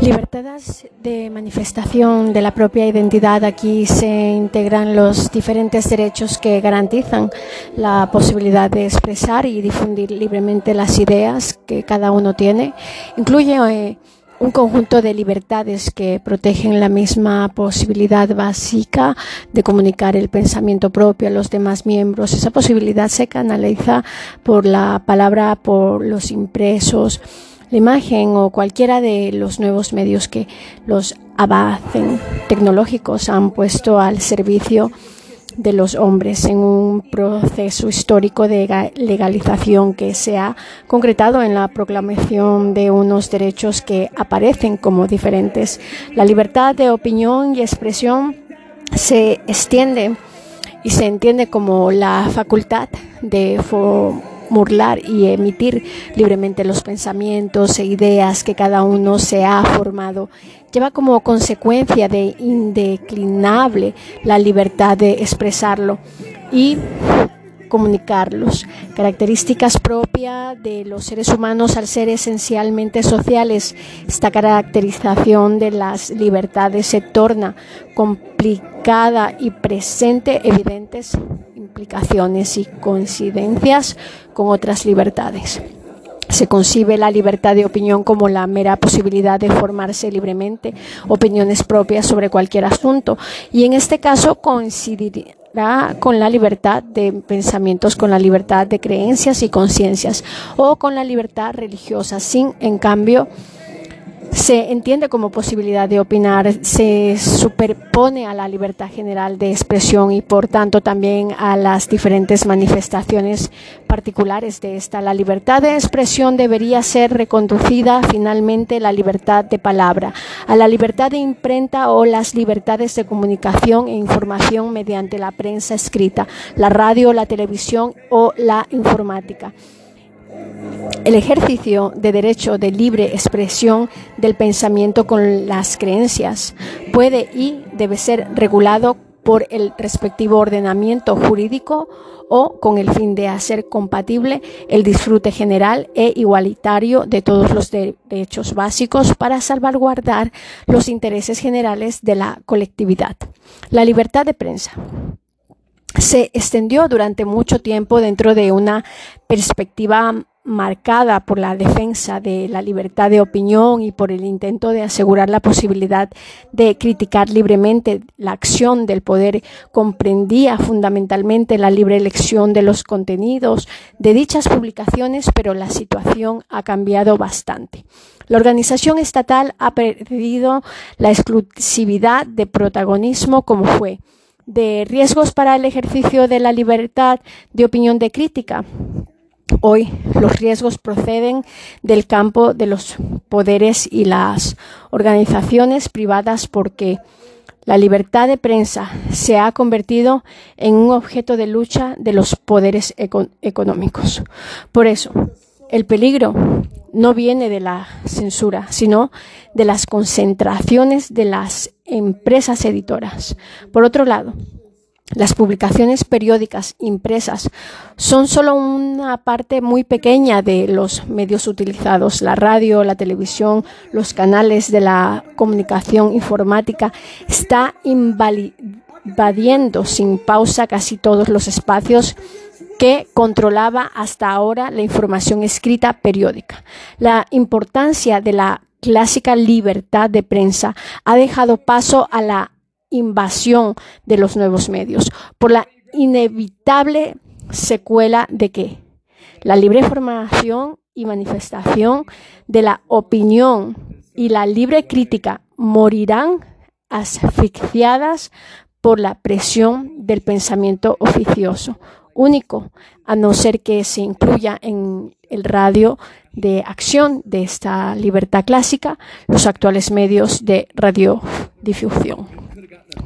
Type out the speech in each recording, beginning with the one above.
Libertades de manifestación de la propia identidad. Aquí se integran los diferentes derechos que garantizan la posibilidad de expresar y difundir libremente las ideas que cada uno tiene. Incluye eh, un conjunto de libertades que protegen la misma posibilidad básica de comunicar el pensamiento propio a los demás miembros. Esa posibilidad se canaliza por la palabra, por los impresos la imagen o cualquiera de los nuevos medios que los avances tecnológicos han puesto al servicio de los hombres en un proceso histórico de legalización que se ha concretado en la proclamación de unos derechos que aparecen como diferentes. La libertad de opinión y expresión se extiende y se entiende como la facultad de burlar y emitir libremente los pensamientos e ideas que cada uno se ha formado. Lleva como consecuencia de indeclinable la libertad de expresarlo y comunicarlos. Características propias de los seres humanos al ser esencialmente sociales. Esta caracterización de las libertades se torna complicada y presente evidentes implicaciones y coincidencias con otras libertades. Se concibe la libertad de opinión como la mera posibilidad de formarse libremente opiniones propias sobre cualquier asunto y en este caso con la libertad de pensamientos, con la libertad de creencias y conciencias o con la libertad religiosa, sin en cambio se entiende como posibilidad de opinar, se superpone a la libertad general de expresión y por tanto también a las diferentes manifestaciones particulares de esta. La libertad de expresión debería ser reconducida finalmente la libertad de palabra, a la libertad de imprenta o las libertades de comunicación e información mediante la prensa escrita, la radio, la televisión o la informática. El ejercicio de derecho de libre expresión del pensamiento con las creencias puede y debe ser regulado por el respectivo ordenamiento jurídico o con el fin de hacer compatible el disfrute general e igualitario de todos los derechos básicos para salvaguardar los intereses generales de la colectividad. La libertad de prensa se extendió durante mucho tiempo dentro de una perspectiva marcada por la defensa de la libertad de opinión y por el intento de asegurar la posibilidad de criticar libremente la acción del poder, comprendía fundamentalmente la libre elección de los contenidos de dichas publicaciones, pero la situación ha cambiado bastante. La organización estatal ha perdido la exclusividad de protagonismo como fue de riesgos para el ejercicio de la libertad de opinión de crítica Hoy los riesgos proceden del campo de los poderes y las organizaciones privadas porque la libertad de prensa se ha convertido en un objeto de lucha de los poderes económicos. Por eso, el peligro no viene de la censura, sino de las concentraciones de las empresas editoras. Por otro lado, las publicaciones periódicas impresas son solo una parte muy pequeña de los medios utilizados. La radio, la televisión, los canales de la comunicación informática está invadiendo sin pausa casi todos los espacios que controlaba hasta ahora la información escrita periódica. La importancia de la clásica libertad de prensa ha dejado paso a la invasión de los nuevos medios, por la inevitable secuela de que la libre formación y manifestación de la opinión y la libre crítica morirán asfixiadas por la presión del pensamiento oficioso, único, a no ser que se incluya en el radio de acción de esta libertad clásica los actuales medios de radiodifusión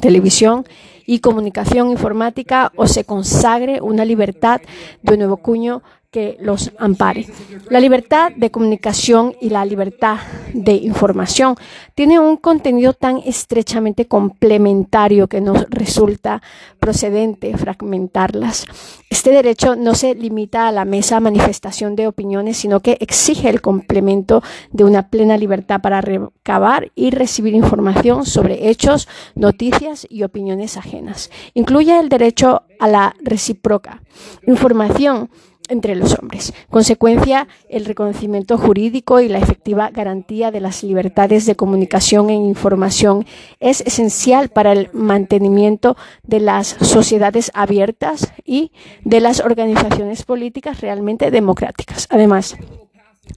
televisión y comunicación informática o se consagre una libertad de nuevo cuño que los ampare. La libertad de comunicación y la libertad de información tienen un contenido tan estrechamente complementario que nos resulta procedente fragmentarlas. Este derecho no se limita a la mesa manifestación de opiniones, sino que exige el complemento de una plena libertad para recabar y recibir información sobre hechos, noticias y opiniones ajenas. Incluye el derecho a la recíproca información entre los hombres. Consecuencia, el reconocimiento jurídico y la efectiva garantía de las libertades de comunicación e información es esencial para el mantenimiento de las sociedades abiertas y de las organizaciones políticas realmente democráticas. Además,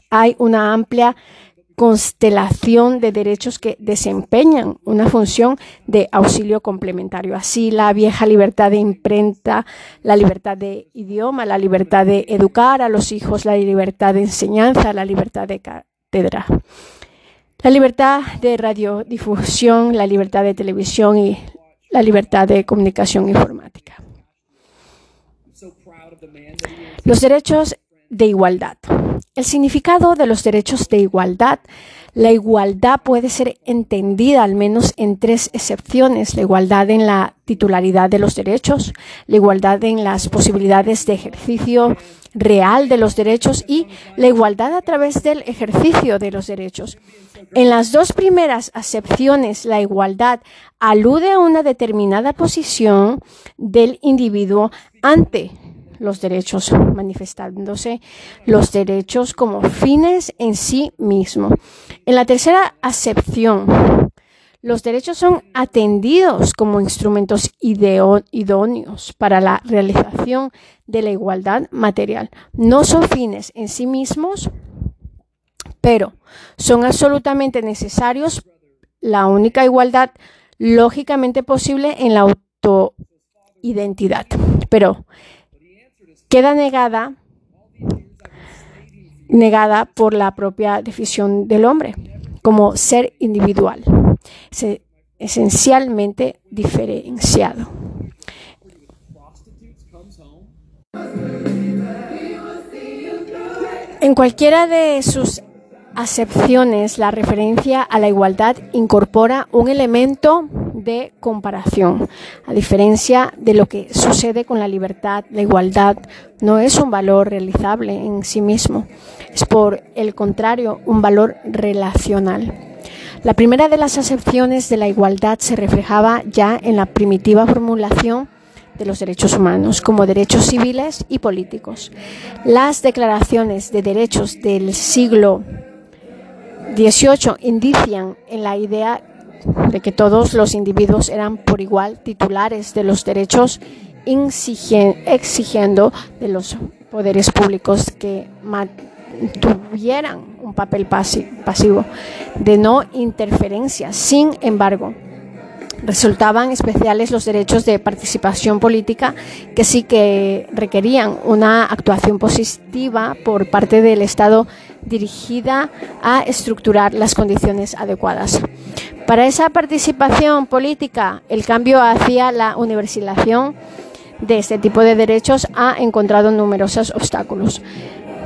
hay una amplia constelación de derechos que desempeñan una función de auxilio complementario. Así, la vieja libertad de imprenta, la libertad de idioma, la libertad de educar a los hijos, la libertad de enseñanza, la libertad de cátedra. La libertad de radiodifusión, la libertad de televisión y la libertad de comunicación informática. Los derechos de igualdad. El significado de los derechos de igualdad. La igualdad puede ser entendida al menos en tres excepciones. La igualdad en la titularidad de los derechos, la igualdad en las posibilidades de ejercicio real de los derechos y la igualdad a través del ejercicio de los derechos. En las dos primeras acepciones, la igualdad alude a una determinada posición del individuo ante los derechos, manifestándose los derechos como fines en sí mismo. En la tercera acepción, los derechos son atendidos como instrumentos idóneos para la realización de la igualdad material. No son fines en sí mismos, pero son absolutamente necesarios la única igualdad lógicamente posible en la autoidentidad. Pero queda negada, negada por la propia definición del hombre como ser individual, esencialmente diferenciado. En cualquiera de sus acepciones, la referencia a la igualdad incorpora un elemento de comparación. A diferencia de lo que sucede con la libertad, la igualdad no es un valor realizable en sí mismo, es por el contrario un valor relacional. La primera de las acepciones de la igualdad se reflejaba ya en la primitiva formulación de los derechos humanos como derechos civiles y políticos. Las declaraciones de derechos del siglo 18 indician en la idea de que todos los individuos eran por igual titulares de los derechos, exigiendo de los poderes públicos que tuvieran un papel pasivo de no interferencia. Sin embargo, resultaban especiales los derechos de participación política que sí que requerían una actuación positiva por parte del Estado dirigida a estructurar las condiciones adecuadas. Para esa participación política, el cambio hacia la universalización de este tipo de derechos ha encontrado numerosos obstáculos.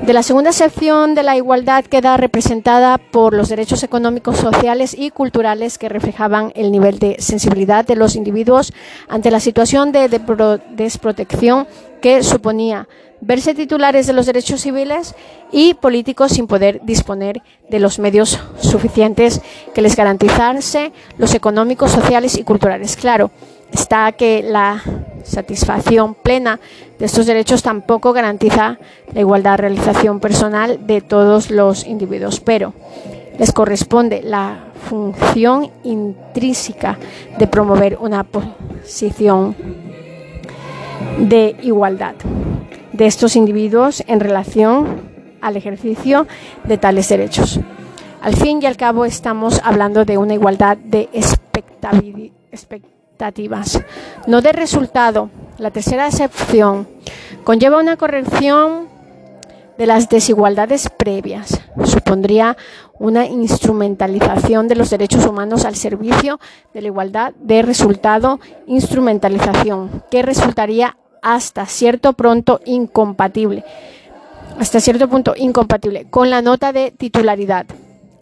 De la segunda sección de la igualdad queda representada por los derechos económicos, sociales y culturales que reflejaban el nivel de sensibilidad de los individuos ante la situación de desprotección que suponía verse titulares de los derechos civiles y políticos sin poder disponer de los medios suficientes que les garantizase los económicos, sociales y culturales. Claro, está que la satisfacción plena de estos derechos tampoco garantiza la igualdad de realización personal de todos los individuos, pero les corresponde la función intrínseca de promover una posición de igualdad de estos individuos en relación al ejercicio de tales derechos. Al fin y al cabo estamos hablando de una igualdad de expectativas no de resultado. La tercera excepción conlleva una corrección de las desigualdades previas. Supondría una instrumentalización de los derechos humanos al servicio de la igualdad de resultado, instrumentalización, que resultaría hasta cierto pronto incompatible hasta cierto punto incompatible con la nota de titularidad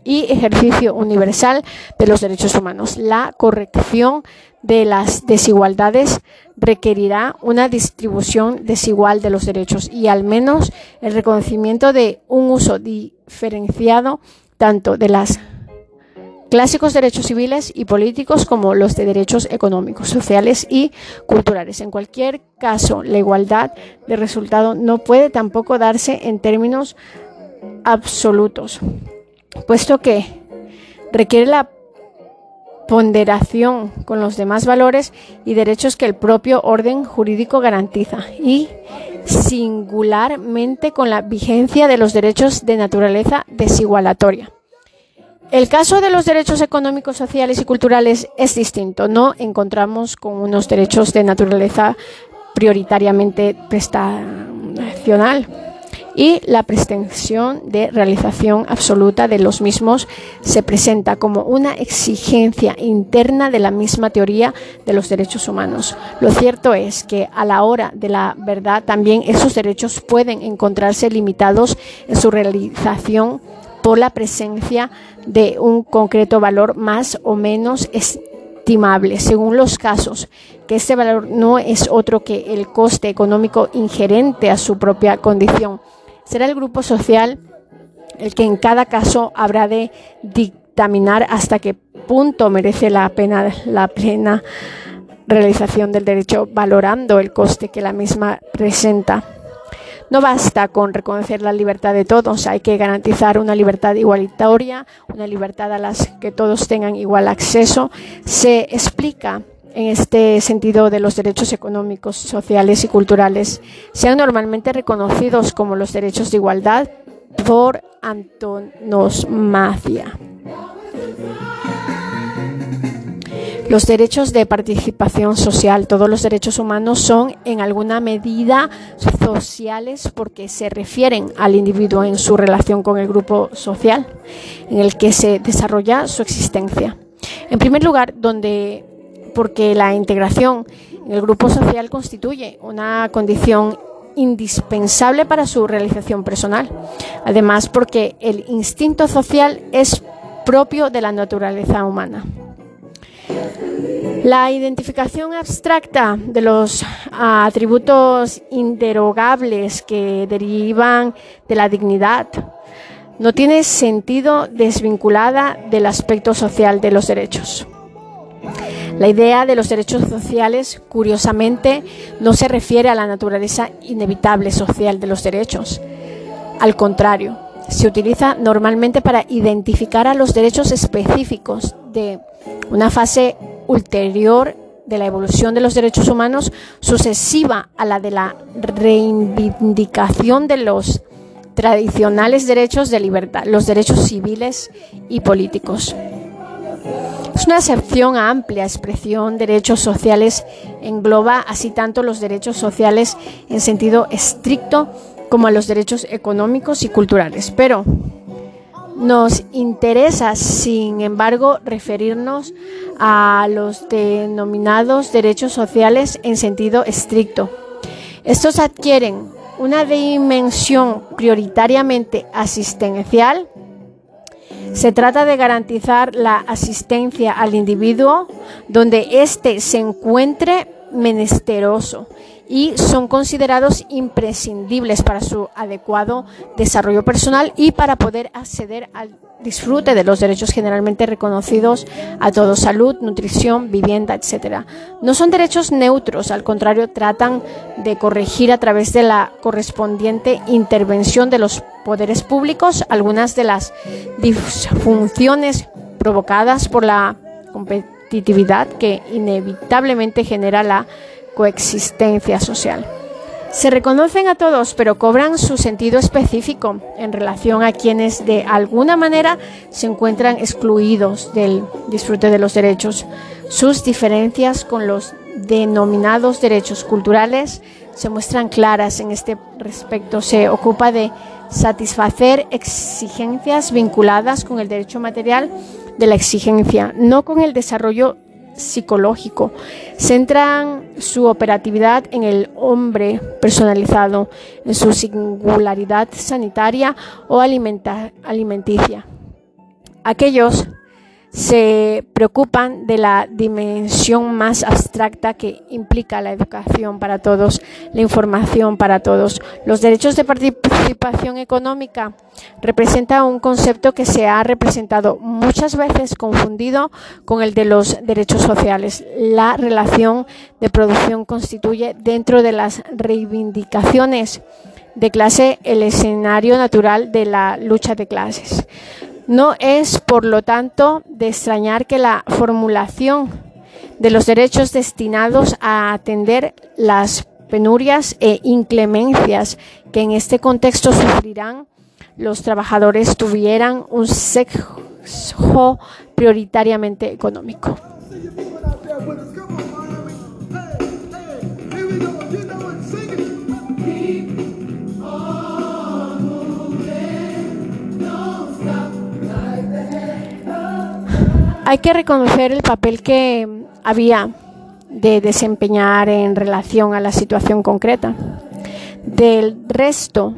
y ejercicio universal de los derechos humanos. La corrección de las desigualdades requerirá una distribución desigual de los derechos y al menos el reconocimiento de un uso diferenciado tanto de los clásicos derechos civiles y políticos como los de derechos económicos, sociales y culturales. En cualquier caso, la igualdad de resultado no puede tampoco darse en términos absolutos puesto que requiere la ponderación con los demás valores y derechos que el propio orden jurídico garantiza y singularmente con la vigencia de los derechos de naturaleza desigualatoria. El caso de los derechos económicos, sociales y culturales es distinto. No encontramos con unos derechos de naturaleza prioritariamente prestacional y la pretensión de realización absoluta de los mismos se presenta como una exigencia interna de la misma teoría de los derechos humanos. Lo cierto es que a la hora de la verdad también esos derechos pueden encontrarse limitados en su realización por la presencia de un concreto valor más o menos estimable según los casos, que ese valor no es otro que el coste económico ingerente a su propia condición Será el grupo social el que en cada caso habrá de dictaminar hasta qué punto merece la pena la plena realización del derecho valorando el coste que la misma presenta. No basta con reconocer la libertad de todos, hay que garantizar una libertad igualitaria, una libertad a la que todos tengan igual acceso. Se explica en este sentido de los derechos económicos, sociales y culturales sean normalmente reconocidos como los derechos de igualdad por antonomasia. Los derechos de participación social, todos los derechos humanos son en alguna medida sociales porque se refieren al individuo en su relación con el grupo social en el que se desarrolla su existencia. En primer lugar, donde porque la integración en el grupo social constituye una condición indispensable para su realización personal. Además, porque el instinto social es propio de la naturaleza humana. La identificación abstracta de los atributos interogables que derivan de la dignidad no tiene sentido desvinculada del aspecto social de los derechos. La idea de los derechos sociales, curiosamente, no se refiere a la naturaleza inevitable social de los derechos. Al contrario, se utiliza normalmente para identificar a los derechos específicos de una fase ulterior de la evolución de los derechos humanos sucesiva a la de la reivindicación de los tradicionales derechos de libertad, los derechos civiles y políticos. Es una acepción amplia, expresión derechos sociales engloba así tanto los derechos sociales en sentido estricto como a los derechos económicos y culturales. Pero nos interesa, sin embargo, referirnos a los denominados derechos sociales en sentido estricto. Estos adquieren una dimensión prioritariamente asistencial se trata de garantizar la asistencia al individuo donde éste se encuentre menesteroso y son considerados imprescindibles para su adecuado desarrollo personal y para poder acceder al disfrute de los derechos generalmente reconocidos a todos, salud, nutrición, vivienda, etc. No son derechos neutros, al contrario, tratan de corregir a través de la correspondiente intervención de los poderes públicos algunas de las disfunciones provocadas por la que inevitablemente genera la coexistencia social. Se reconocen a todos, pero cobran su sentido específico en relación a quienes de alguna manera se encuentran excluidos del disfrute de los derechos. Sus diferencias con los denominados derechos culturales se muestran claras en este respecto. Se ocupa de satisfacer exigencias vinculadas con el derecho material de la exigencia, no con el desarrollo psicológico. Centran su operatividad en el hombre personalizado, en su singularidad sanitaria o alimenticia. Aquellos se preocupan de la dimensión más abstracta que implica la educación para todos, la información para todos. Los derechos de participación económica representan un concepto que se ha representado muchas veces confundido con el de los derechos sociales. La relación de producción constituye dentro de las reivindicaciones de clase el escenario natural de la lucha de clases. No es, por lo tanto, de extrañar que la formulación de los derechos destinados a atender las penurias e inclemencias que en este contexto sufrirán los trabajadores tuvieran un sexo prioritariamente económico. Hay que reconocer el papel que había de desempeñar en relación a la situación concreta del resto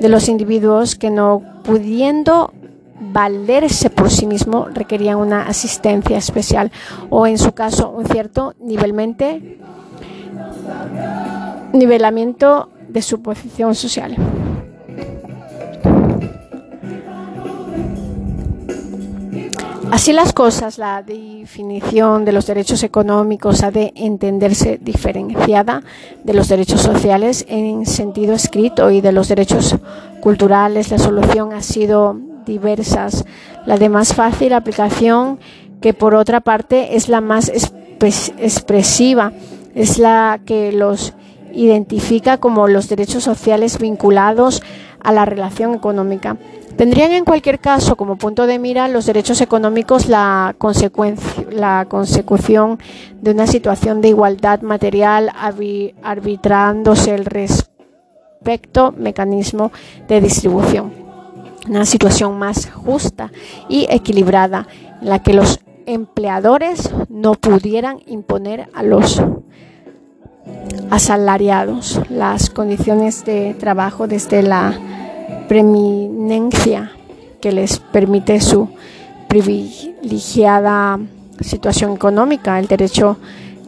de los individuos que no pudiendo valerse por sí mismo requerían una asistencia especial o en su caso un cierto nivelmente nivelamiento de su posición social. Así las cosas, la definición de los derechos económicos ha de entenderse diferenciada de los derechos sociales en sentido escrito y de los derechos culturales. La solución ha sido diversas. La de más fácil aplicación, que por otra parte es la más expresiva, es la que los identifica como los derechos sociales vinculados a la relación económica. Tendrían en cualquier caso como punto de mira los derechos económicos la, la consecución de una situación de igualdad material arbitrándose el respecto mecanismo de distribución. Una situación más justa y equilibrada en la que los empleadores no pudieran imponer a los asalariados las condiciones de trabajo desde la preeminencia que les permite su privilegiada situación económica. El derecho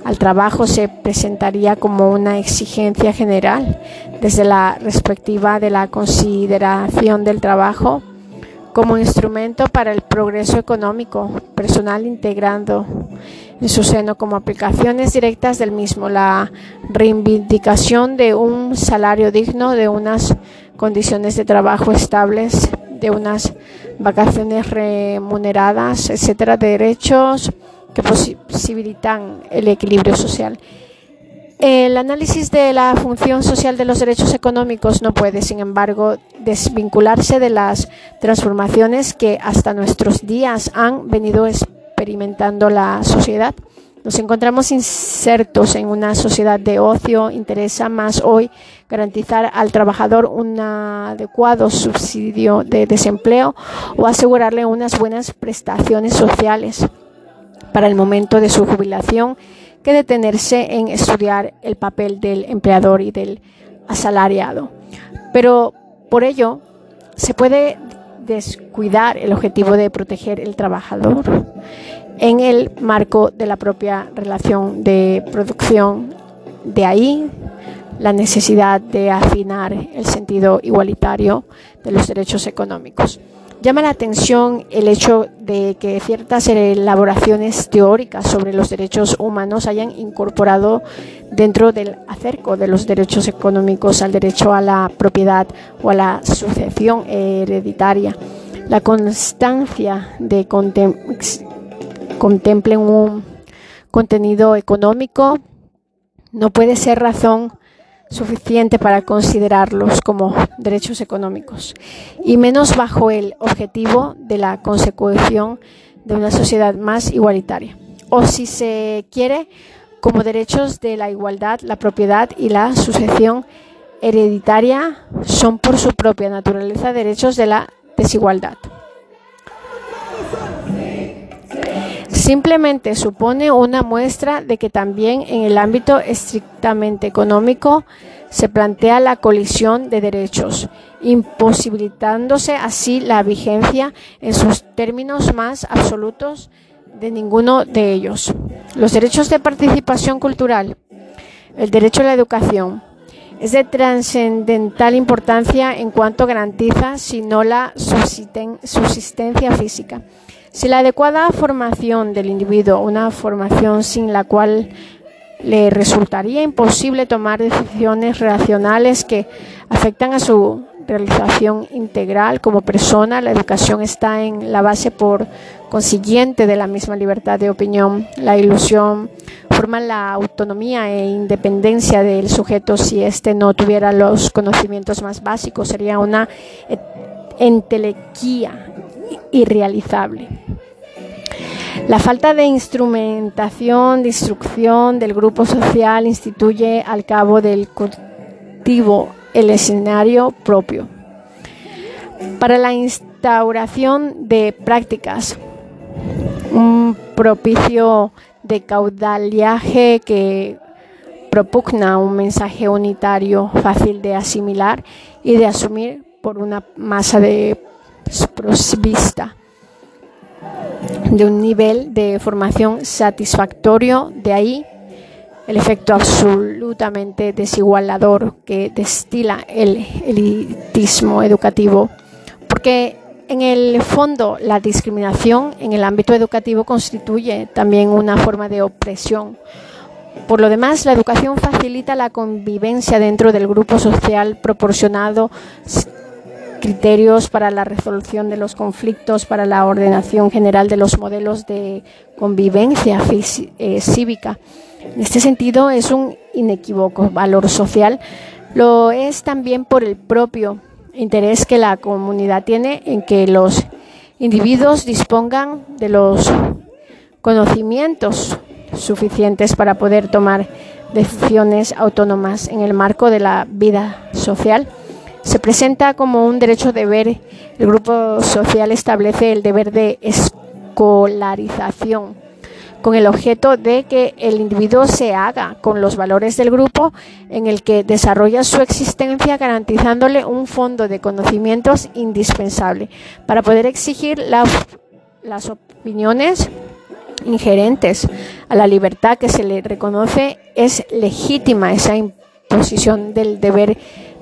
al trabajo se presentaría como una exigencia general desde la perspectiva de la consideración del trabajo como instrumento para el progreso económico personal integrando en su seno como aplicaciones directas del mismo la reivindicación de un salario digno, de unas condiciones de trabajo estables, de unas vacaciones remuneradas, etcétera, derechos que posibilitan el equilibrio social. El análisis de la función social de los derechos económicos no puede, sin embargo, desvincularse de las transformaciones que hasta nuestros días han venido experimentando la sociedad. Nos encontramos insertos en una sociedad de ocio. Interesa más hoy garantizar al trabajador un adecuado subsidio de desempleo o asegurarle unas buenas prestaciones sociales para el momento de su jubilación que detenerse en estudiar el papel del empleador y del asalariado. Pero por ello se puede descuidar el objetivo de proteger el trabajador en el marco de la propia relación de producción. De ahí la necesidad de afinar el sentido igualitario de los derechos económicos. Llama la atención el hecho de que ciertas elaboraciones teóricas sobre los derechos humanos hayan incorporado dentro del acerco de los derechos económicos al derecho a la propiedad o a la sucesión hereditaria. La constancia de contemplen un contenido económico no puede ser razón suficiente para considerarlos como derechos económicos, y menos bajo el objetivo de la consecución de una sociedad más igualitaria. O si se quiere, como derechos de la igualdad, la propiedad y la sucesión hereditaria son por su propia naturaleza derechos de la desigualdad. Simplemente supone una muestra de que también en el ámbito estrictamente económico se plantea la colisión de derechos, imposibilitándose así la vigencia en sus términos más absolutos de ninguno de ellos. Los derechos de participación cultural, el derecho a la educación, es de trascendental importancia en cuanto garantiza, si no la subsistencia física. Si la adecuada formación del individuo, una formación sin la cual le resultaría imposible tomar decisiones relacionales que afectan a su realización integral como persona. La educación está en la base por consiguiente de la misma libertad de opinión. La ilusión forma la autonomía e independencia del sujeto. Si éste no tuviera los conocimientos más básicos, sería una entelequía irrealizable. La falta de instrumentación, de instrucción del grupo social instituye al cabo del cultivo el escenario propio para la instauración de prácticas, un propicio de caudaliaje que propugna un mensaje unitario fácil de asimilar y de asumir por una masa de prosvista de un nivel de formación satisfactorio, de ahí el efecto absolutamente desigualador que destila el elitismo educativo, porque en el fondo la discriminación en el ámbito educativo constituye también una forma de opresión. Por lo demás, la educación facilita la convivencia dentro del grupo social proporcionado criterios para la resolución de los conflictos, para la ordenación general de los modelos de convivencia eh, cívica. En este sentido, es un inequívoco valor social. Lo es también por el propio interés que la comunidad tiene en que los individuos dispongan de los conocimientos suficientes para poder tomar decisiones autónomas en el marco de la vida social se presenta como un derecho deber. El grupo social establece el deber de escolarización con el objeto de que el individuo se haga con los valores del grupo en el que desarrolla su existencia garantizándole un fondo de conocimientos indispensable para poder exigir las opiniones ingerentes a la libertad que se le reconoce es legítima esa imposición del deber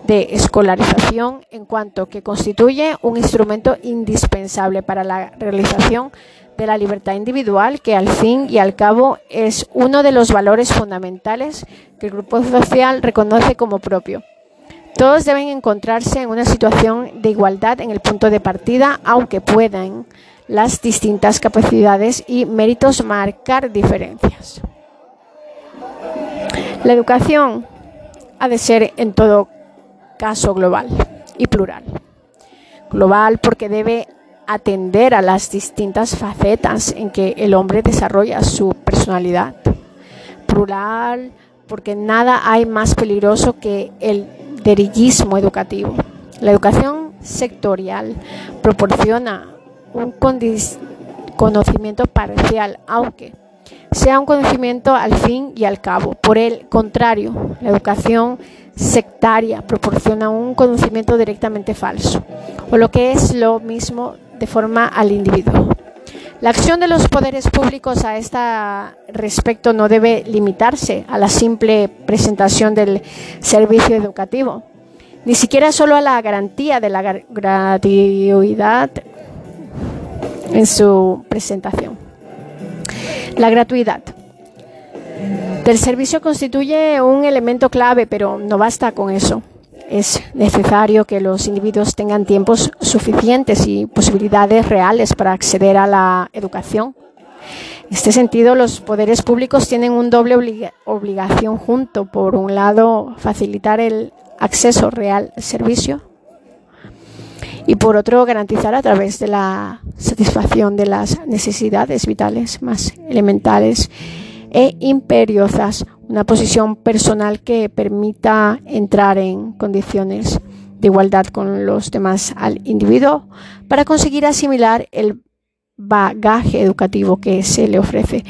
de escolarización en cuanto que constituye un instrumento indispensable para la realización de la libertad individual que al fin y al cabo es uno de los valores fundamentales que el grupo social reconoce como propio. Todos deben encontrarse en una situación de igualdad en el punto de partida, aunque puedan las distintas capacidades y méritos marcar diferencias. La educación ha de ser en todo caso global y plural. Global porque debe atender a las distintas facetas en que el hombre desarrolla su personalidad. Plural porque nada hay más peligroso que el derillismo educativo. La educación sectorial proporciona un conocimiento parcial, aunque sea un conocimiento al fin y al cabo. Por el contrario, la educación sectaria proporciona un conocimiento directamente falso, o lo que es lo mismo de forma al individuo. La acción de los poderes públicos a este respecto no debe limitarse a la simple presentación del servicio educativo, ni siquiera solo a la garantía de la gratuidad en su presentación. La gratuidad del servicio constituye un elemento clave, pero no basta con eso. Es necesario que los individuos tengan tiempos suficientes y posibilidades reales para acceder a la educación. En este sentido, los poderes públicos tienen un doble obligación junto, por un lado, facilitar el acceso real al servicio y por otro, garantizar a través de la satisfacción de las necesidades vitales más elementales e imperiosas, una posición personal que permita entrar en condiciones de igualdad con los demás al individuo para conseguir asimilar el bagaje educativo que se le ofrece.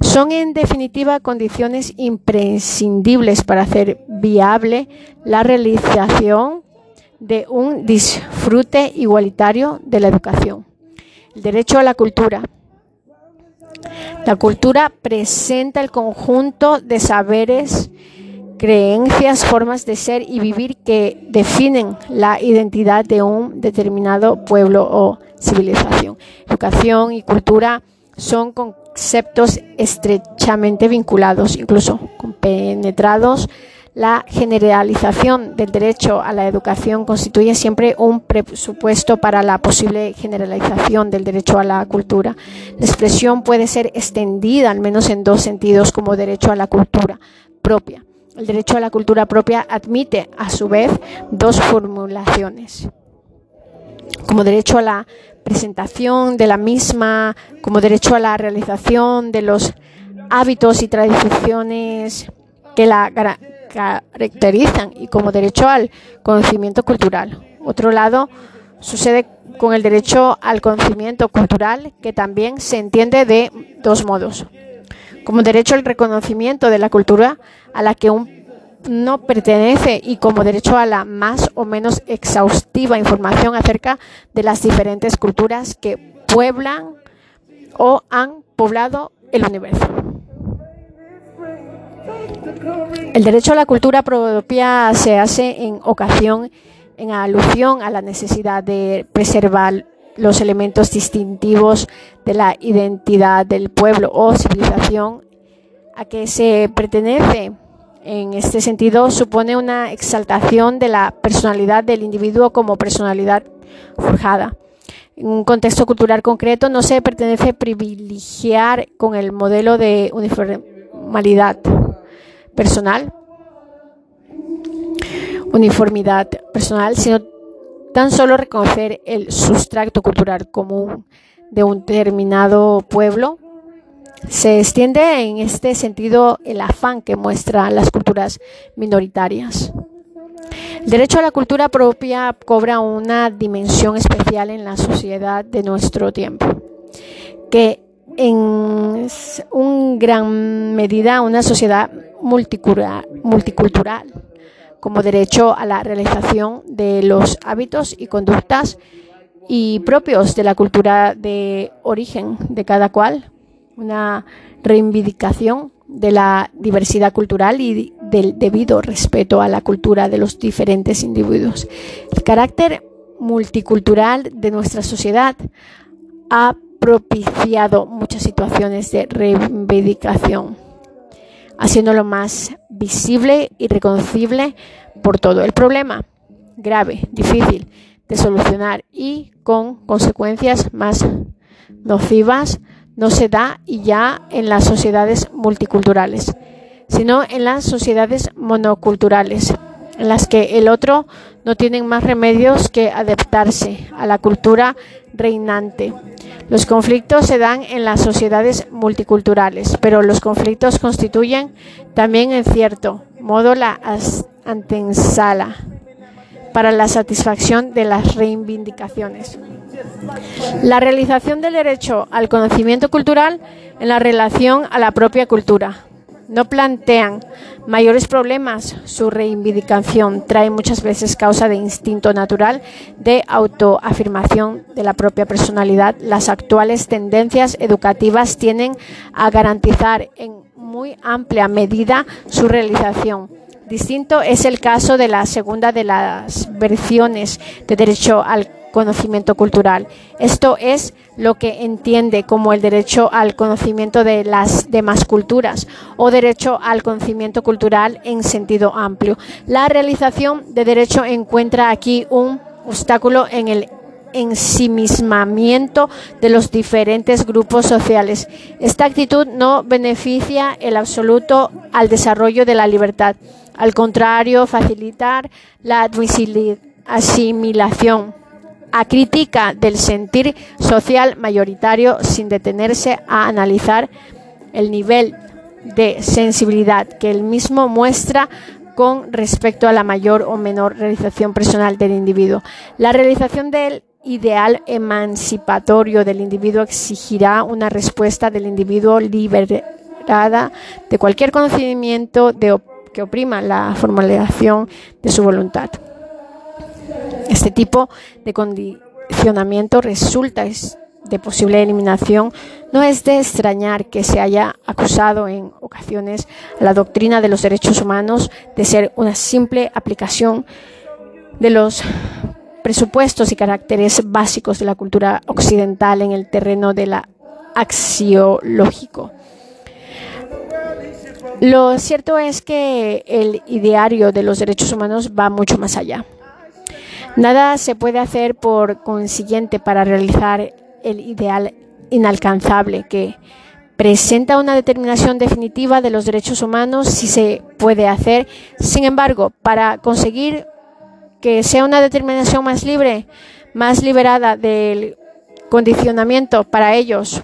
Son en definitiva condiciones imprescindibles para hacer viable la realización de un disfrute igualitario de la educación. El derecho a la cultura. La cultura presenta el conjunto de saberes, creencias, formas de ser y vivir que definen la identidad de un determinado pueblo o civilización. Educación y cultura son conceptos estrechamente vinculados, incluso compenetrados la generalización del derecho a la educación constituye siempre un presupuesto para la posible generalización del derecho a la cultura. La expresión puede ser extendida al menos en dos sentidos como derecho a la cultura propia. El derecho a la cultura propia admite a su vez dos formulaciones. Como derecho a la presentación de la misma, como derecho a la realización de los hábitos y tradiciones que la caracterizan y como derecho al conocimiento cultural. Otro lado sucede con el derecho al conocimiento cultural, que también se entiende de dos modos. Como derecho al reconocimiento de la cultura a la que un no pertenece y como derecho a la más o menos exhaustiva información acerca de las diferentes culturas que pueblan o han poblado el universo. El derecho a la cultura propia se hace en ocasión, en alusión a la necesidad de preservar los elementos distintivos de la identidad del pueblo o civilización a que se pertenece. En este sentido, supone una exaltación de la personalidad del individuo como personalidad forjada. En un contexto cultural concreto no se pertenece privilegiar con el modelo de uniformidad personal, uniformidad personal, sino tan solo reconocer el sustrato cultural común de un determinado pueblo. Se extiende en este sentido el afán que muestran las culturas minoritarias. El derecho a la cultura propia cobra una dimensión especial en la sociedad de nuestro tiempo, que en un gran medida una sociedad multicultural, multicultural como derecho a la realización de los hábitos y conductas y propios de la cultura de origen de cada cual, una reivindicación de la diversidad cultural y del debido respeto a la cultura de los diferentes individuos. El carácter multicultural de nuestra sociedad ha propiciado muchas situaciones de reivindicación, haciéndolo más visible y reconocible por todo. El problema grave, difícil de solucionar y con consecuencias más nocivas no se da y ya en las sociedades multiculturales, sino en las sociedades monoculturales, las que el otro no tiene más remedios que adaptarse a la cultura reinante los conflictos se dan en las sociedades multiculturales, pero los conflictos constituyen también en cierto modo la antesala para la satisfacción de las reivindicaciones. La realización del derecho al conocimiento cultural en la relación a la propia cultura no plantean mayores problemas. Su reivindicación trae muchas veces causa de instinto natural de autoafirmación de la propia personalidad. Las actuales tendencias educativas tienen a garantizar en muy amplia medida su realización. Distinto es el caso de la segunda de las versiones de derecho al conocimiento cultural. Esto es lo que entiende como el derecho al conocimiento de las demás culturas o derecho al conocimiento cultural en sentido amplio. La realización de derecho encuentra aquí un obstáculo en el ensimismamiento de los diferentes grupos sociales. Esta actitud no beneficia el absoluto al desarrollo de la libertad. Al contrario, facilitar la asimilación a crítica del sentir social mayoritario sin detenerse a analizar el nivel de sensibilidad que el mismo muestra con respecto a la mayor o menor realización personal del individuo. La realización del ideal emancipatorio del individuo exigirá una respuesta del individuo liberada de cualquier conocimiento que oprima la formulación de su voluntad. Este tipo de condicionamiento resulta de posible eliminación, no es de extrañar que se haya acusado en ocasiones a la doctrina de los derechos humanos de ser una simple aplicación de los presupuestos y caracteres básicos de la cultura occidental en el terreno de axiológico. Lo cierto es que el ideario de los derechos humanos va mucho más allá. Nada se puede hacer por consiguiente para realizar el ideal inalcanzable que presenta una determinación definitiva de los derechos humanos si se puede hacer. Sin embargo, para conseguir que sea una determinación más libre, más liberada del condicionamiento para ellos,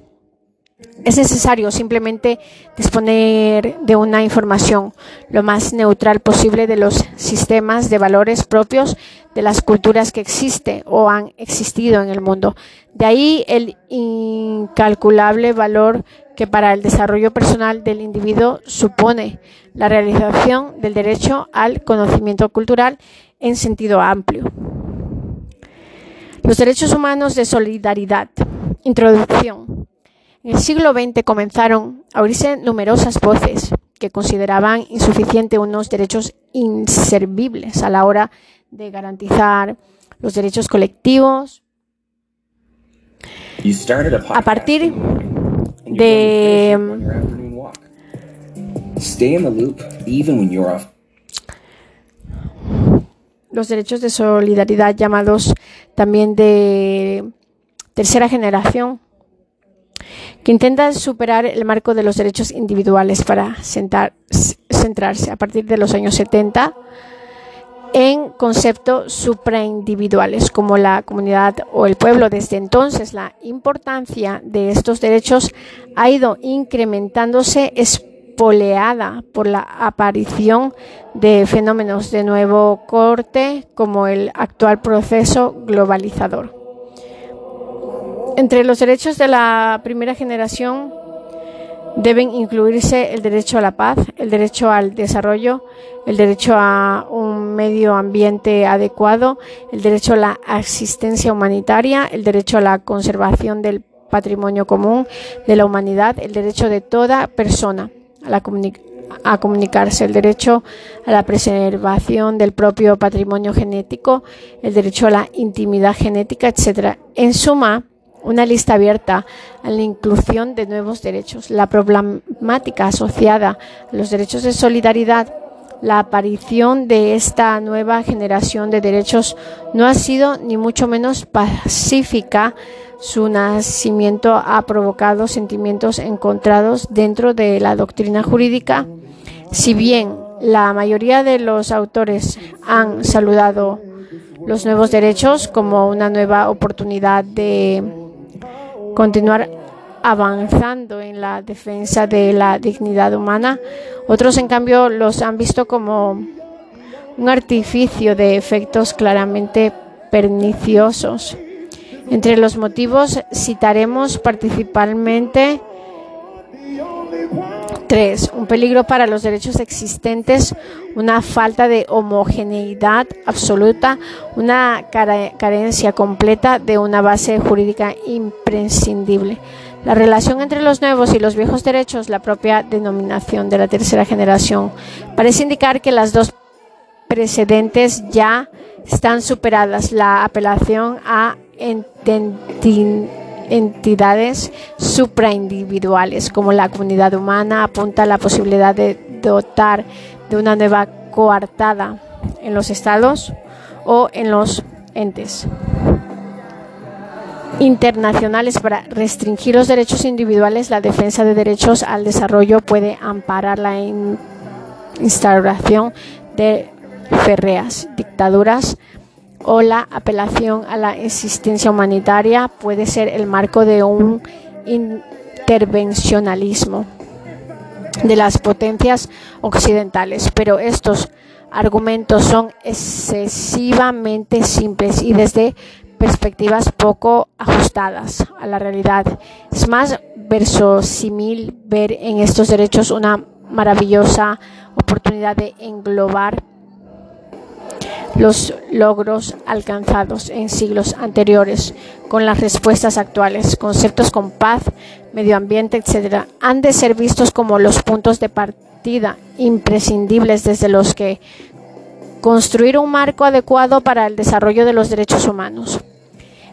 es necesario simplemente disponer de una información lo más neutral posible de los sistemas de valores propios de las culturas que existen o han existido en el mundo. De ahí el incalculable valor que para el desarrollo personal del individuo supone la realización del derecho al conocimiento cultural en sentido amplio. Los derechos humanos de solidaridad. Introducción. En el siglo XX comenzaron a oírse numerosas voces que consideraban insuficiente unos derechos inservibles a la hora de garantizar los derechos colectivos. A partir de los derechos de solidaridad llamados también de tercera generación que intenta superar el marco de los derechos individuales para centrarse a partir de los años 70 en conceptos supraindividuales como la comunidad o el pueblo. Desde entonces, la importancia de estos derechos ha ido incrementándose espoleada por la aparición de fenómenos de nuevo corte como el actual proceso globalizador. Entre los derechos de la primera generación deben incluirse el derecho a la paz, el derecho al desarrollo, el derecho a un medio ambiente adecuado, el derecho a la asistencia humanitaria, el derecho a la conservación del patrimonio común de la humanidad, el derecho de toda persona a, la comunicarse, el derecho a la preservación del propio patrimonio genético, el derecho a la intimidad genética, etc. En suma, una lista abierta a la inclusión de nuevos derechos, la problemática asociada a los derechos de solidaridad, la aparición de esta nueva generación de derechos no ha sido ni mucho menos pacífica. Su nacimiento ha provocado sentimientos encontrados dentro de la doctrina jurídica. Si bien la mayoría de los autores han saludado los nuevos derechos como una nueva oportunidad de continuar avanzando en la defensa de la dignidad humana. Otros, en cambio, los han visto como un artificio de efectos claramente perniciosos. Entre los motivos citaremos principalmente Tres, un peligro para los derechos existentes, una falta de homogeneidad absoluta, una carencia completa de una base jurídica imprescindible. La relación entre los nuevos y los viejos derechos, la propia denominación de la tercera generación, parece indicar que las dos precedentes ya están superadas. La apelación a entidades supraindividuales como la comunidad humana apunta a la posibilidad de dotar de una nueva coartada en los estados o en los entes internacionales. Para restringir los derechos individuales, la defensa de derechos al desarrollo puede amparar la instauración de férreas dictaduras o la apelación a la existencia humanitaria puede ser el marco de un intervencionalismo de las potencias occidentales, pero estos argumentos son excesivamente simples y desde perspectivas poco ajustadas a la realidad. Es más verosímil ver en estos derechos una maravillosa oportunidad de englobar los logros alcanzados en siglos anteriores con las respuestas actuales. Conceptos con paz, medio ambiente, etc. han de ser vistos como los puntos de partida imprescindibles desde los que construir un marco adecuado para el desarrollo de los derechos humanos.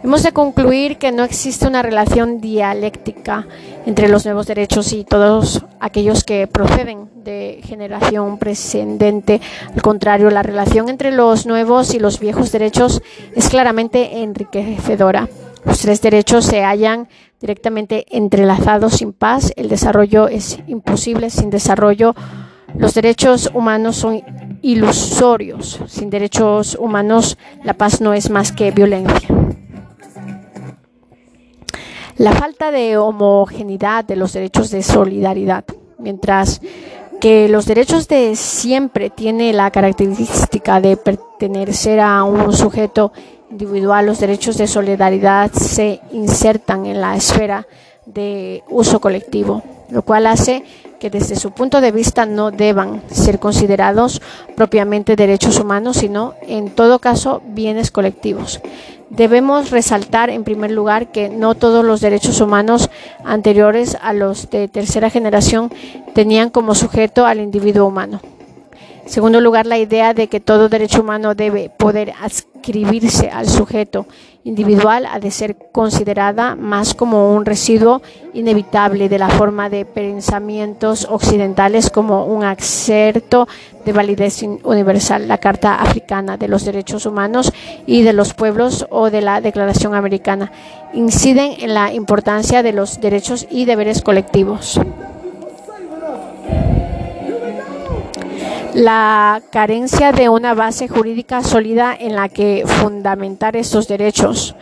Hemos de concluir que no existe una relación dialéctica entre los nuevos derechos y todos aquellos que proceden de generación precedente. Al contrario, la relación entre los nuevos y los viejos derechos es claramente enriquecedora. Los tres derechos se hallan directamente entrelazados sin paz. El desarrollo es imposible sin desarrollo. Los derechos humanos son ilusorios. Sin derechos humanos, la paz no es más que violencia. La falta de homogeneidad de los derechos de solidaridad, mientras que los derechos de siempre tiene la característica de pertenecer a un sujeto individual, los derechos de solidaridad se insertan en la esfera de uso colectivo, lo cual hace que desde su punto de vista no deban ser considerados propiamente derechos humanos, sino en todo caso bienes colectivos. Debemos resaltar en primer lugar que no todos los derechos humanos anteriores a los de tercera generación tenían como sujeto al individuo humano. En segundo lugar, la idea de que todo derecho humano debe poder adscribirse al sujeto individual ha de ser considerada más como un residuo inevitable de la forma de pensamientos occidentales como un exerto de validez universal, la Carta Africana de los Derechos Humanos y de los Pueblos o de la Declaración Americana. Inciden en la importancia de los derechos y deberes colectivos. La carencia de una base jurídica sólida en la que fundamentar estos derechos.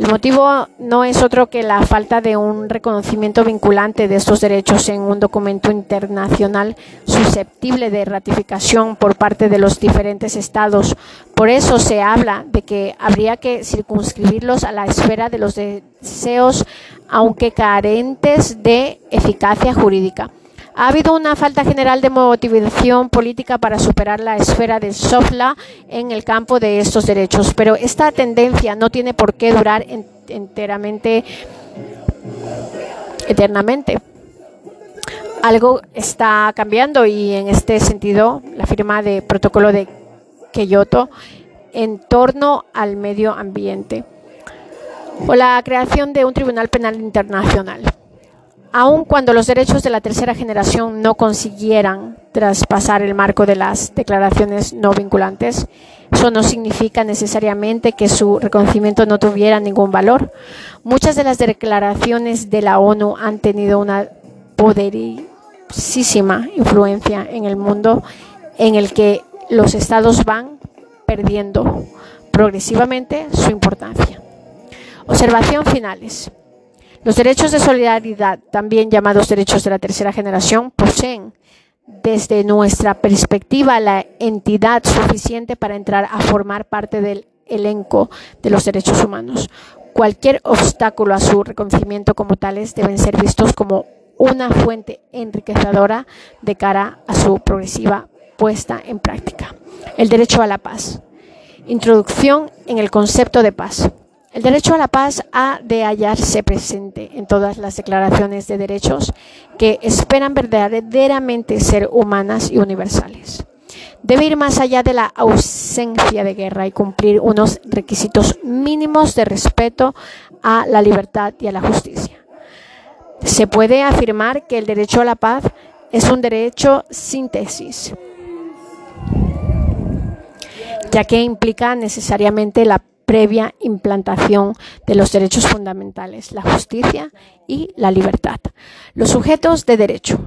El motivo no es otro que la falta de un reconocimiento vinculante de estos derechos en un documento internacional susceptible de ratificación por parte de los diferentes estados. Por eso se habla de que habría que circunscribirlos a la esfera de los deseos, aunque carentes de eficacia jurídica. Ha habido una falta general de motivación política para superar la esfera del SOFLA en el campo de estos derechos, pero esta tendencia no tiene por qué durar enteramente, eternamente. Algo está cambiando y en este sentido la firma de protocolo de Kyoto en torno al medio ambiente o la creación de un tribunal penal internacional. Aun cuando los derechos de la tercera generación no consiguieran traspasar el marco de las declaraciones no vinculantes, eso no significa necesariamente que su reconocimiento no tuviera ningún valor. Muchas de las declaraciones de la ONU han tenido una poderosísima influencia en el mundo en el que los estados van perdiendo progresivamente su importancia. Observación finales. Los derechos de solidaridad, también llamados derechos de la tercera generación, poseen desde nuestra perspectiva la entidad suficiente para entrar a formar parte del elenco de los derechos humanos. Cualquier obstáculo a su reconocimiento como tales deben ser vistos como una fuente enriquecedora de cara a su progresiva puesta en práctica. El derecho a la paz. Introducción en el concepto de paz. El derecho a la paz ha de hallarse presente en todas las declaraciones de derechos que esperan verdaderamente ser humanas y universales. Debe ir más allá de la ausencia de guerra y cumplir unos requisitos mínimos de respeto a la libertad y a la justicia. Se puede afirmar que el derecho a la paz es un derecho síntesis, ya que implica necesariamente la previa implantación de los derechos fundamentales, la justicia y la libertad. Los sujetos de derecho.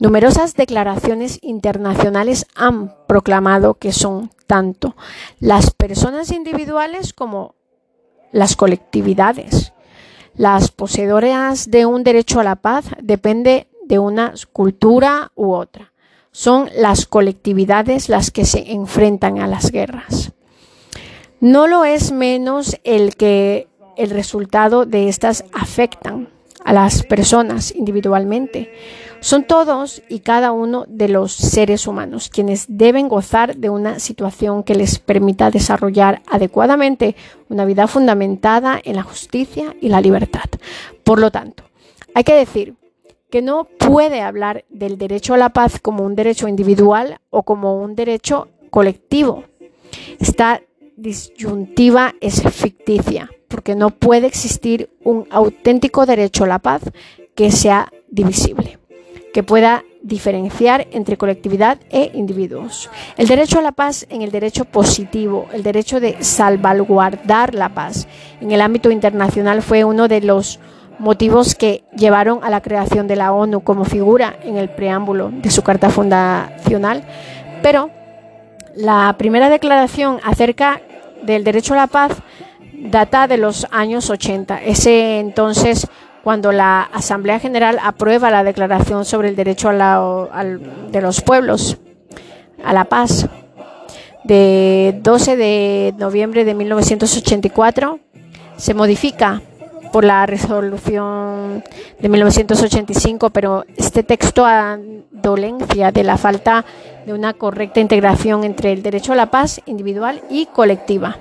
Numerosas declaraciones internacionales han proclamado que son tanto las personas individuales como las colectividades. Las poseedoras de un derecho a la paz depende de una cultura u otra. Son las colectividades las que se enfrentan a las guerras. No lo es menos el que el resultado de estas afectan a las personas individualmente. Son todos y cada uno de los seres humanos quienes deben gozar de una situación que les permita desarrollar adecuadamente una vida fundamentada en la justicia y la libertad. Por lo tanto, hay que decir que no puede hablar del derecho a la paz como un derecho individual o como un derecho colectivo. Esta disyuntiva es ficticia, porque no puede existir un auténtico derecho a la paz que sea divisible, que pueda diferenciar entre colectividad e individuos. El derecho a la paz en el derecho positivo, el derecho de salvaguardar la paz en el ámbito internacional fue uno de los motivos que llevaron a la creación de la ONU como figura en el preámbulo de su carta fundacional, pero la primera declaración acerca del derecho a la paz data de los años 80. Ese entonces cuando la Asamblea General aprueba la Declaración sobre el Derecho a de los Pueblos a la Paz de 12 de noviembre de 1984 se modifica por la resolución de 1985, pero este texto a dolencia de la falta de una correcta integración entre el derecho a la paz individual y colectiva.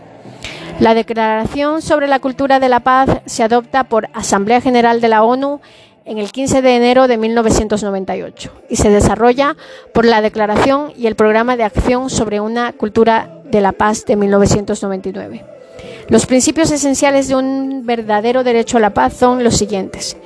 La Declaración sobre la Cultura de la Paz se adopta por Asamblea General de la ONU en el 15 de enero de 1998 y se desarrolla por la Declaración y el Programa de Acción sobre una Cultura de la Paz de 1999. Los principios esenciales de un verdadero derecho a la paz son los siguientes.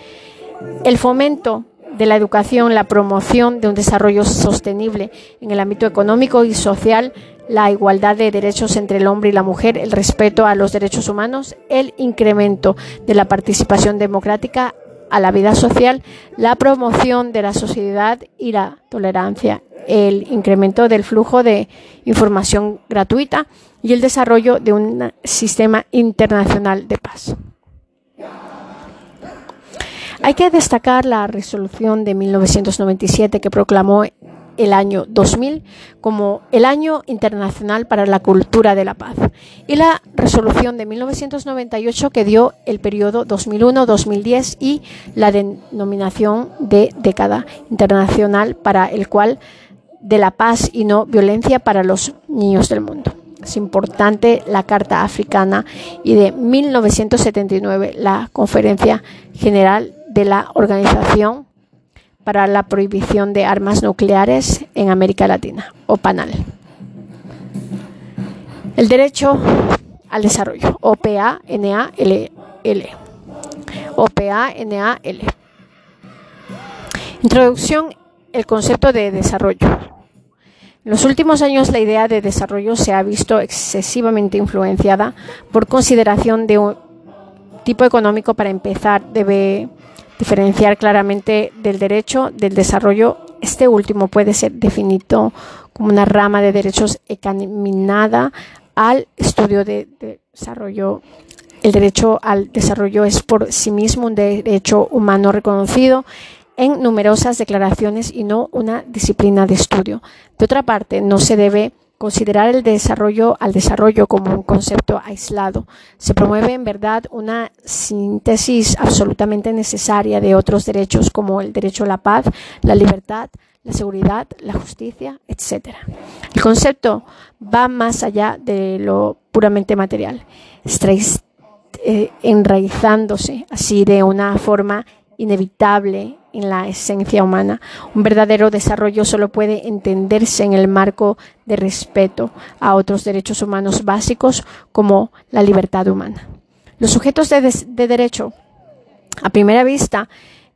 El fomento de la educación, la promoción de un desarrollo sostenible en el ámbito económico y social, la igualdad de derechos entre el hombre y la mujer, el respeto a los derechos humanos, el incremento de la participación democrática a la vida social, la promoción de la sociedad y la tolerancia, el incremento del flujo de información gratuita y el desarrollo de un sistema internacional de paz. Hay que destacar la resolución de 1997 que proclamó el año 2000 como el Año Internacional para la Cultura de la Paz y la resolución de 1998 que dio el periodo 2001-2010 y la denominación de década internacional para el cual de la paz y no violencia para los niños del mundo. Es importante la Carta Africana y de 1979 la Conferencia General de la Organización para la Prohibición de Armas Nucleares en América Latina, o PANAL. El derecho al desarrollo, OPA-NAL. OPA-NAL. Introducción, el concepto de desarrollo. En los últimos años la idea de desarrollo se ha visto excesivamente influenciada por consideración de un tipo económico para empezar debe diferenciar claramente del derecho del desarrollo. Este último puede ser definido como una rama de derechos encaminada al estudio de desarrollo. El derecho al desarrollo es por sí mismo un derecho humano reconocido en numerosas declaraciones y no una disciplina de estudio. De otra parte, no se debe considerar el desarrollo al desarrollo como un concepto aislado. Se promueve en verdad una síntesis absolutamente necesaria de otros derechos como el derecho a la paz, la libertad, la seguridad, la justicia, etc. El concepto va más allá de lo puramente material, eh, enraizándose así de una forma inevitable en la esencia humana. Un verdadero desarrollo solo puede entenderse en el marco de respeto a otros derechos humanos básicos como la libertad humana. Los sujetos de, derecho, a primera vista,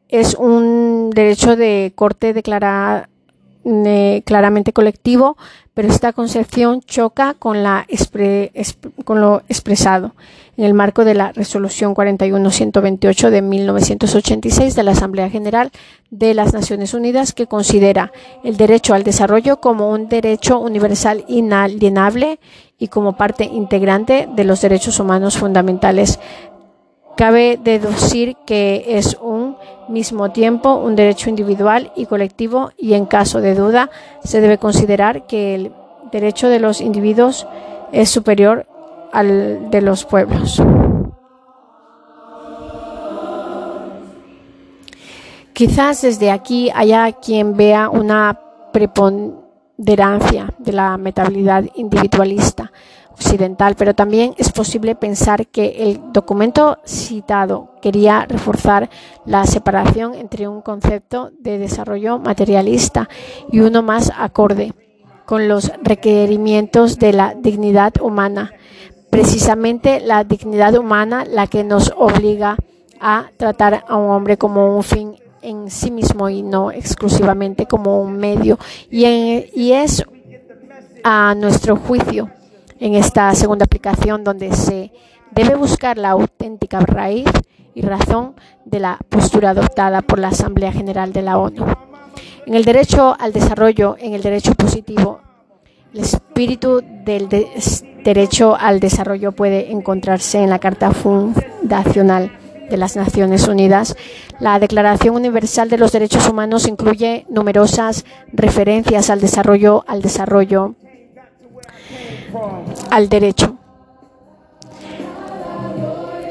es un derecho de corte declarada claramente colectivo, pero esta concepción choca con, la con lo expresado en el marco de la Resolución 41-128 de 1986 de la Asamblea General de las Naciones Unidas, que considera el derecho al desarrollo como un derecho universal inalienable y como parte integrante de los derechos humanos fundamentales. Cabe deducir que es un mismo tiempo un derecho individual y colectivo y en caso de duda se debe considerar que el derecho de los individuos es superior de los pueblos. Quizás desde aquí haya quien vea una preponderancia de la metabilidad individualista occidental, pero también es posible pensar que el documento citado quería reforzar la separación entre un concepto de desarrollo materialista y uno más acorde con los requerimientos de la dignidad humana. Precisamente la dignidad humana la que nos obliga a tratar a un hombre como un fin en sí mismo y no exclusivamente como un medio. Y, y es a nuestro juicio en esta segunda aplicación donde se debe buscar la auténtica raíz y razón de la postura adoptada por la Asamblea General de la ONU. En el derecho al desarrollo, en el derecho positivo, el espíritu del derecho al desarrollo puede encontrarse en la Carta Fundacional de las Naciones Unidas. La Declaración Universal de los Derechos Humanos incluye numerosas referencias al desarrollo, al desarrollo, al derecho.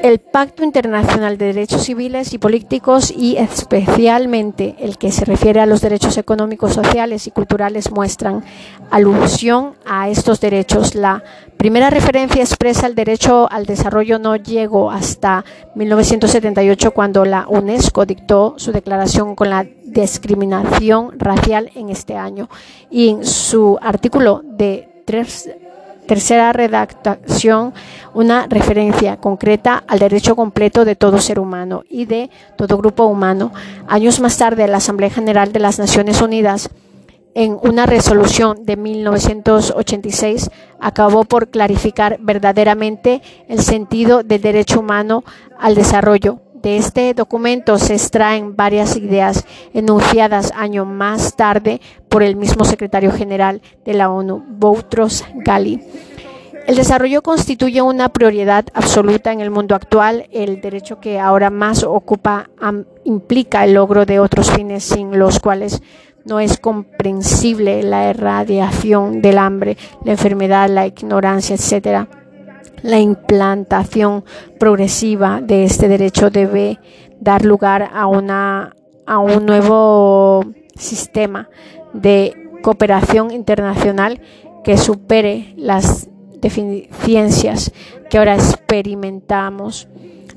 El Pacto Internacional de Derechos Civiles y Políticos y especialmente el que se refiere a los derechos económicos, sociales y culturales muestran alusión a estos derechos. La primera referencia expresa el derecho al desarrollo no llegó hasta 1978 cuando la UNESCO dictó su declaración con la discriminación racial en este año y en su artículo de Tercera redactación, una referencia concreta al derecho completo de todo ser humano y de todo grupo humano. Años más tarde, la Asamblea General de las Naciones Unidas, en una resolución de 1986, acabó por clarificar verdaderamente el sentido del derecho humano al desarrollo de este documento se extraen varias ideas enunciadas años más tarde por el mismo secretario general de la ONU, Boutros Ghali. El desarrollo constituye una prioridad absoluta en el mundo actual. El derecho que ahora más ocupa implica el logro de otros fines sin los cuales no es comprensible la erradiación del hambre, la enfermedad, la ignorancia, etcétera. La implantación progresiva de este derecho debe dar lugar a, una, a un nuevo sistema de cooperación internacional que supere las deficiencias que ahora experimentamos.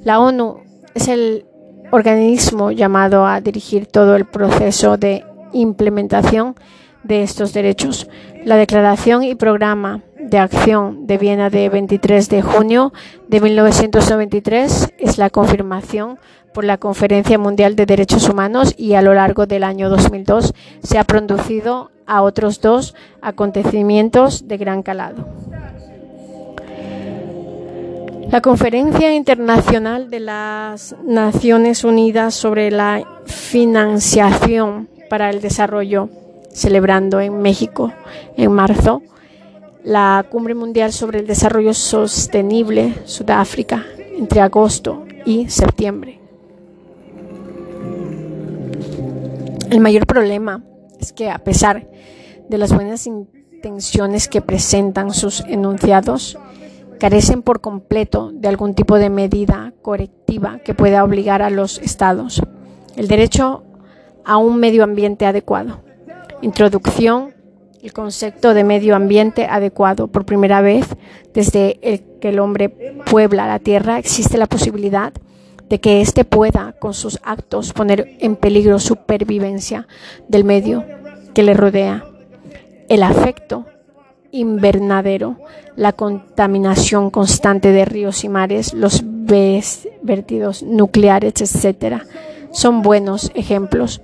La ONU es el organismo llamado a dirigir todo el proceso de implementación de estos derechos. La declaración y programa de Acción de Viena de 23 de junio de 1993 es la confirmación por la Conferencia Mundial de Derechos Humanos y a lo largo del año 2002 se ha producido a otros dos acontecimientos de gran calado. La Conferencia Internacional de las Naciones Unidas sobre la Financiación para el Desarrollo, celebrando en México en marzo, la Cumbre Mundial sobre el Desarrollo Sostenible, Sudáfrica, entre agosto y septiembre. El mayor problema es que a pesar de las buenas intenciones que presentan sus enunciados, carecen por completo de algún tipo de medida correctiva que pueda obligar a los estados. El derecho a un medio ambiente adecuado. Introducción el concepto de medio ambiente adecuado. Por primera vez, desde que el hombre puebla la tierra, existe la posibilidad de que éste pueda, con sus actos, poner en peligro su supervivencia del medio que le rodea. El afecto invernadero, la contaminación constante de ríos y mares, los vertidos nucleares, etc., son buenos ejemplos.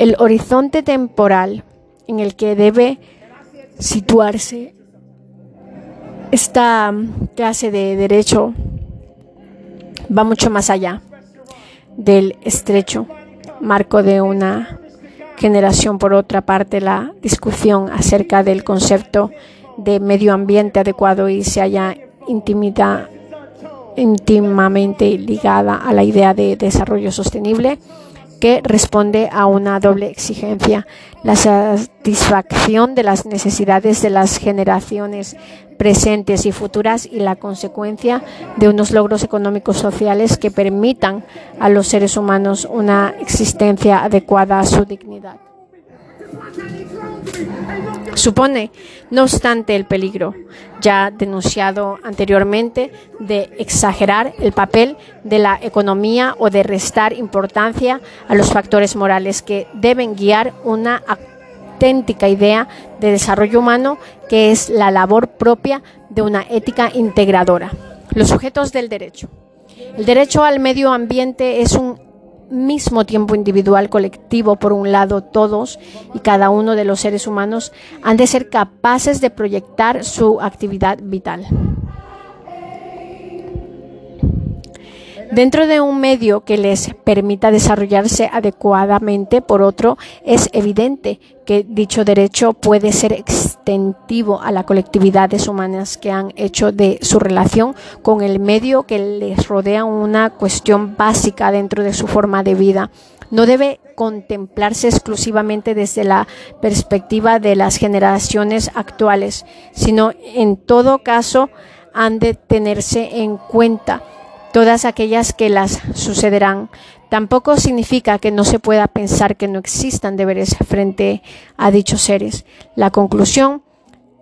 El horizonte temporal en el que debe situarse esta clase de derecho va mucho más allá del estrecho marco de una generación. Por otra parte, la discusión acerca del concepto de medio ambiente adecuado y se haya íntimamente ligada a la idea de desarrollo sostenible que responde a una doble exigencia, la satisfacción de las necesidades de las generaciones presentes y futuras y la consecuencia de unos logros económicos sociales que permitan a los seres humanos una existencia adecuada a su dignidad. Supone, no obstante, el peligro, ya denunciado anteriormente, de exagerar el papel de la economía o de restar importancia a los factores morales que deben guiar una auténtica idea de desarrollo humano que es la labor propia de una ética integradora. Los sujetos del derecho. El derecho al medio ambiente es un mismo tiempo individual, colectivo, por un lado, todos y cada uno de los seres humanos han de ser capaces de proyectar su actividad vital. Dentro de un medio que les permita desarrollarse adecuadamente, por otro, es evidente que dicho derecho puede ser extensivo a las colectividades humanas que han hecho de su relación con el medio que les rodea una cuestión básica dentro de su forma de vida. No debe contemplarse exclusivamente desde la perspectiva de las generaciones actuales, sino en todo caso han de tenerse en cuenta todas aquellas que las sucederán. Tampoco significa que no se pueda pensar que no existan deberes frente a dichos seres. La conclusión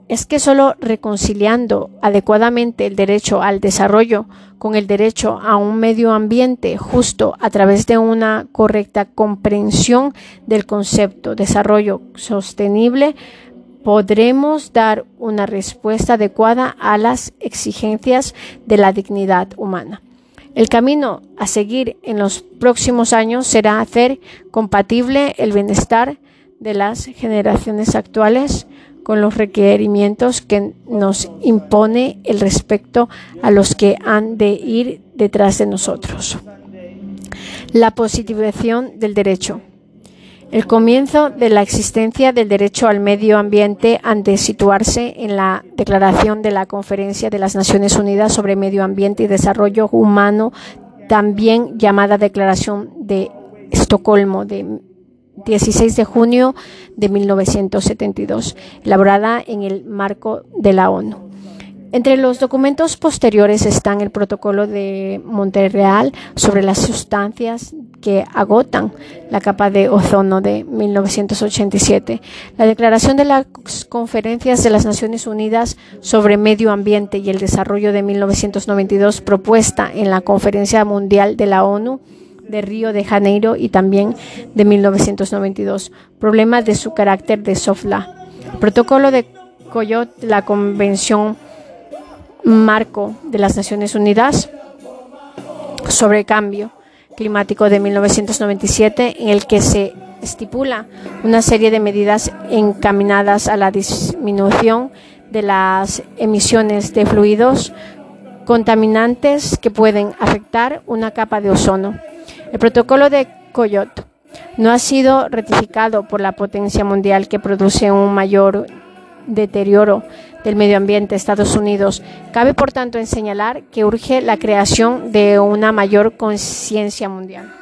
es que solo reconciliando adecuadamente el derecho al desarrollo con el derecho a un medio ambiente justo a través de una correcta comprensión del concepto desarrollo sostenible, podremos dar una respuesta adecuada a las exigencias de la dignidad humana. El camino a seguir en los próximos años será hacer compatible el bienestar de las generaciones actuales con los requerimientos que nos impone el respecto a los que han de ir detrás de nosotros. La positivación del derecho. El comienzo de la existencia del derecho al medio ambiente han de situarse en la declaración de la Conferencia de las Naciones Unidas sobre Medio Ambiente y Desarrollo Humano, también llamada Declaración de Estocolmo de 16 de junio de 1972, elaborada en el marco de la ONU. Entre los documentos posteriores están el Protocolo de Montreal sobre las sustancias que agotan la capa de ozono de 1987, la Declaración de las Conferencias de las Naciones Unidas sobre Medio Ambiente y el Desarrollo de 1992 propuesta en la Conferencia Mundial de la ONU de Río de Janeiro y también de 1992, problema de su carácter de soft law. Protocolo de Coyote, la Convención marco de las Naciones Unidas sobre cambio climático de 1997 en el que se estipula una serie de medidas encaminadas a la disminución de las emisiones de fluidos contaminantes que pueden afectar una capa de ozono. El protocolo de Coyote no ha sido ratificado por la potencia mundial que produce un mayor deterioro del medio ambiente Estados Unidos. Cabe, por tanto, en señalar que urge la creación de una mayor conciencia mundial.